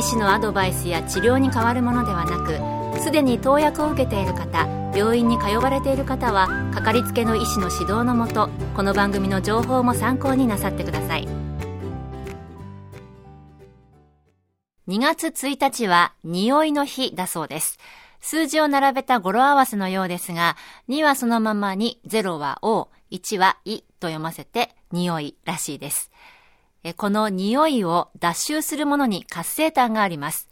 医師のアドバイスや治療に変わるものではなくすでに投薬を受けている方病院に通われている方はかかりつけの医師の指導のもとこの番組の情報も参考になさってください。2月1日は匂いの日だそうです。数字を並べた語呂合わせのようですが2はそのままに0は O 1は「い」と読ませて匂いらしいです。この匂いを脱臭するものに活性炭があります。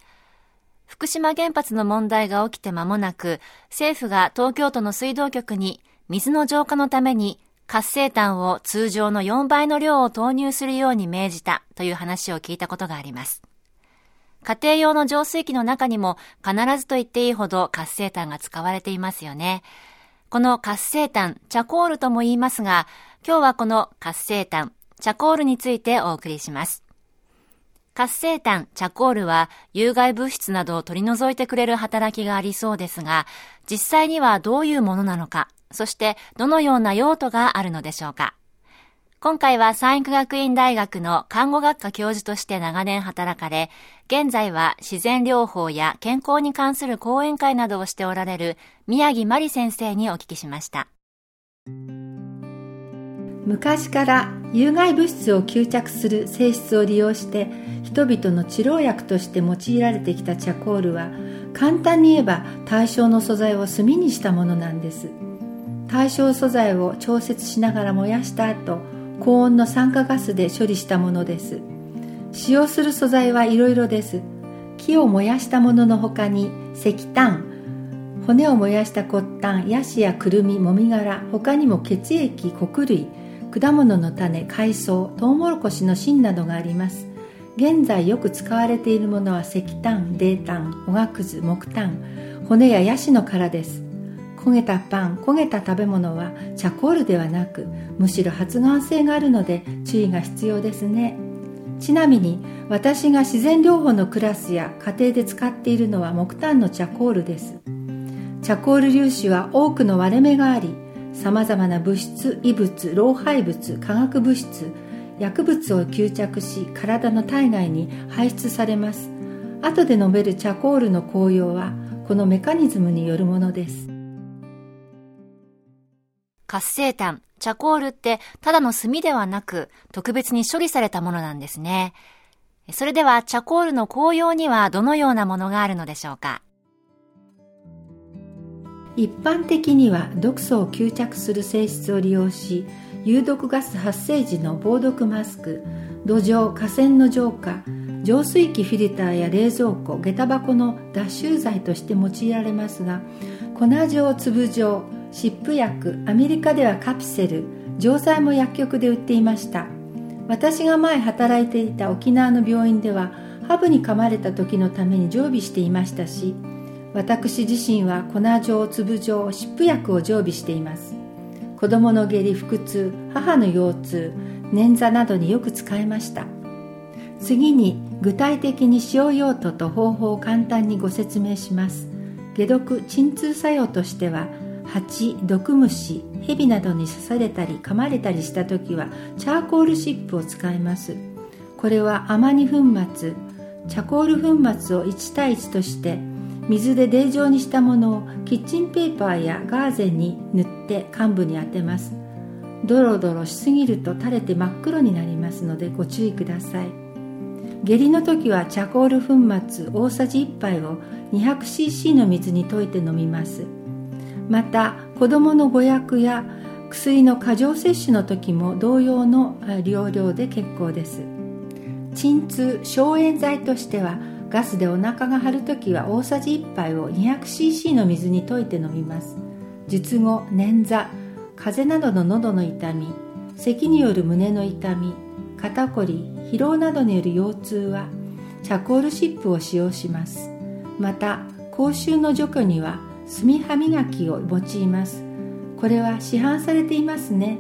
福島原発の問題が起きて間もなく、政府が東京都の水道局に水の浄化のために活性炭を通常の4倍の量を投入するように命じたという話を聞いたことがあります。家庭用の浄水器の中にも必ずと言っていいほど活性炭が使われていますよね。この活性炭、チャコールとも言いますが、今日はこの活性炭、チャコールについてお送りします。活性炭、チャコールは有害物質などを取り除いてくれる働きがありそうですが、実際にはどういうものなのか、そしてどのような用途があるのでしょうか。今回は産育学院大学の看護学科教授として長年働かれ、現在は自然療法や健康に関する講演会などをしておられる宮城真理先生にお聞きしました。昔から有害物質を吸着する性質を利用して人々の治療薬として用いられてきたチャコールは簡単に言えば対象の素材を炭にしたものなんです。対象素材を調節しながら燃やした後高温の酸化ガスで処理したものです。使用する素材はいろいろです。木を燃やしたものの他に石炭骨を燃やした骨炭ヤシやくるみもみ殻他にも血液穀類果物の種海藻トウモロコシの芯などがあります。現在よく使われているものは石炭泥炭おがくず木炭骨やヤシの殻です。焦げたパン焦げた食べ物はチャコールではなくむしろ発がん性があるので注意が必要ですね。ちなみに私が自然療法のクラスや家庭で使っているのは木炭のチャコールです。チャコール粒子は多くの割れ目がありさまざまな物質異物老廃物化学物質薬物を吸着し体の体外に排出されます。後で述べるチャコールの効用はこのメカニズムによるものです。活性炭チャコールってただの炭ではなく特別に処理されたものなんですね。それではチャコールの効用にはどのようなものがあるのでしょうか？一般的には毒素を吸着する性質を利用し有毒ガス発生時の防毒マスク土壌河川の浄化浄水器フィルターや冷蔵庫下駄箱の脱臭剤として用いられますが粉状粒状湿布薬アメリカではカプセル錠剤も薬局で売っていました。私が前働いていた沖縄の病院ではハブに噛まれた時のために常備していましたし私自身は粉状粒状湿布薬を常備しています。子供の下痢腹痛母の腰痛捻挫などによく使えました。次に具体的に使用用途と方法を簡単にご説明します。解毒鎮痛作用としては蜂毒虫蛇などに刺されたり噛まれたりした時はチャーコール湿布を使います。これはアマニ粉末チャコール粉末を1対1として水で泥状にしたものをキッチンペーパーやガーゼに塗って患部に当てます。ドロドロしすぎると垂れて真っ黒になりますのでご注意ください。下痢の時はチャコール粉末大さじ1杯を 200cc の水に溶いて飲みます。また子どもの誤薬や薬の過剰摂取の時も同様の量量で結構です。鎮痛消炎剤としてはガスでお腹が張るときは大さじ1杯を 200cc の水に溶いて飲みます。術後捻挫風邪などの喉の痛み咳による胸の痛み肩こり疲労などによる腰痛はチャコール湿布を使用します。また口臭の除去には炭歯磨きを用います。これは市販されていますね。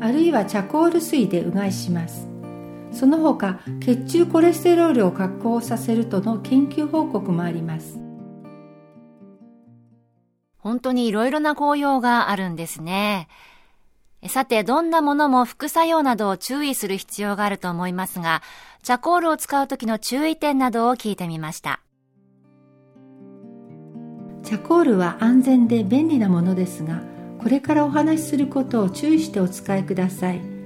あるいはチャコール水でうがいします。その他血中コレステロールを格好させるとの研究報告もあります本当にいろいろな効用があるんですね。さて、どんなものも副作用などを注意する必要があると思いますが、チャコールを使う時の注意点などを聞いてみました。チャコールは安全で便利なものですが、これからお話しすることを注意してお使いください。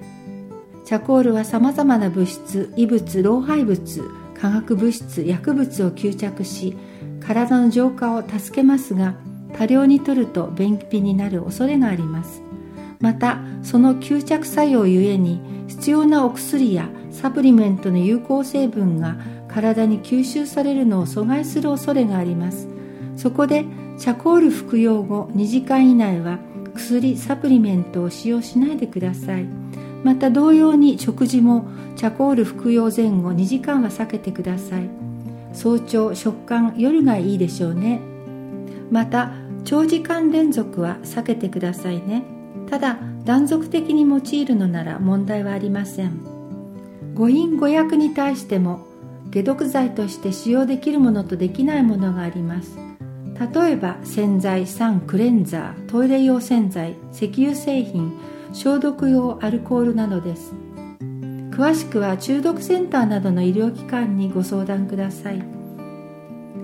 チャコールは様々な物質、異物、老廃物、化学物質、薬物を吸着し、体の浄化を助けますが、多量に摂ると便秘になる恐れがあります。またその吸着作用ゆえに必要なお薬やサプリメントの有効成分が体に吸収されるのを阻害する恐れがあります。そこでチャコール服用後2時間以内は薬サプリメントを使用しないでください。また同様に食事もチャコール服用前後2時間は避けてください。早朝食感夜がいいでしょうね。また長時間連続は避けてくださいね。ただ断続的に用いるのなら問題はありません。誤飲誤薬に対しても解毒剤として使用できるものとできないものがあります。例えば洗剤酸クレンザートイレ用洗剤石油製品消毒用アルコールなどです。詳しくは中毒センターなどの医療機関にご相談ください。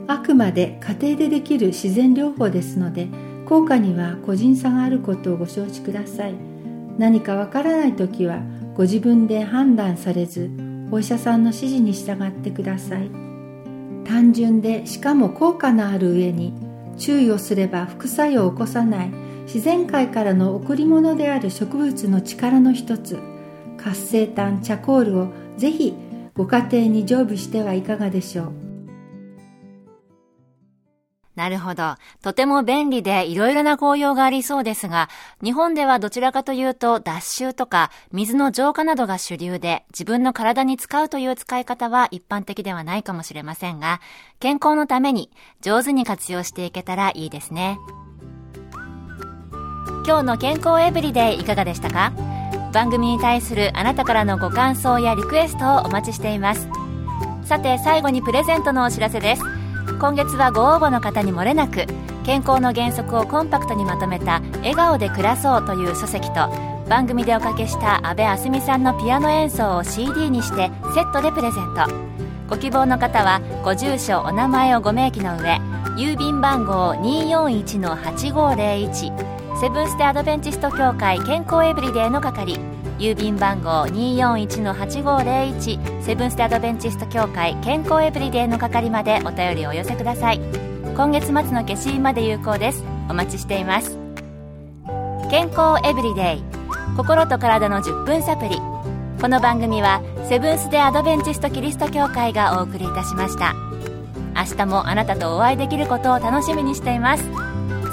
あくまで家庭でできる自然療法ですので効果には個人差があることをご承知ください。何かわからない時はご自分で判断されずお医者さんの指示に従ってください。単純でしかも効果のある上に注意をすれば副作用を起こさない。自然界からの贈り物である植物の力の一つ活性炭チャコールをぜひご家庭に常備してはいかがでしょうなるほど。とても便利でいろいろな効用がありそうですが、日本ではどちらかというと脱臭とか水の浄化などが主流で、自分の体に使うという使い方は一般的ではないかもしれませんが、健康のために上手に活用していけたらいいですね。今日の健康エブリデイいかがでしたか？番組に対するあなたからのご感想やリクエストをお待ちしています。さて最後にプレゼントのお知らせです。今月はご応募の方にもれなく健康の原則をコンパクトにまとめた「笑顔で暮らそう」という書籍と番組でおかけした阿部あすみさんのピアノ演奏を CD にしてセットでプレゼントご希望の方はご住所お名前をご明記の上郵便番号241-8501セブンステ・アドベンチスト協会健康エブリデイの係郵便番号241-8501セブンステアドベンチスト協会健康エブリデイの係までお便りをお寄せください。今月末の消印まで有効です。お待ちしています。健康エブリデイ。心と体の10分サプリ。この番組はセブンス・デ・アドベンチスト・キリスト教会がお送りいたしました。明日もあなたとお会いできることを楽しみにしています。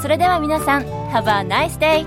それでは皆さん Have a nice day!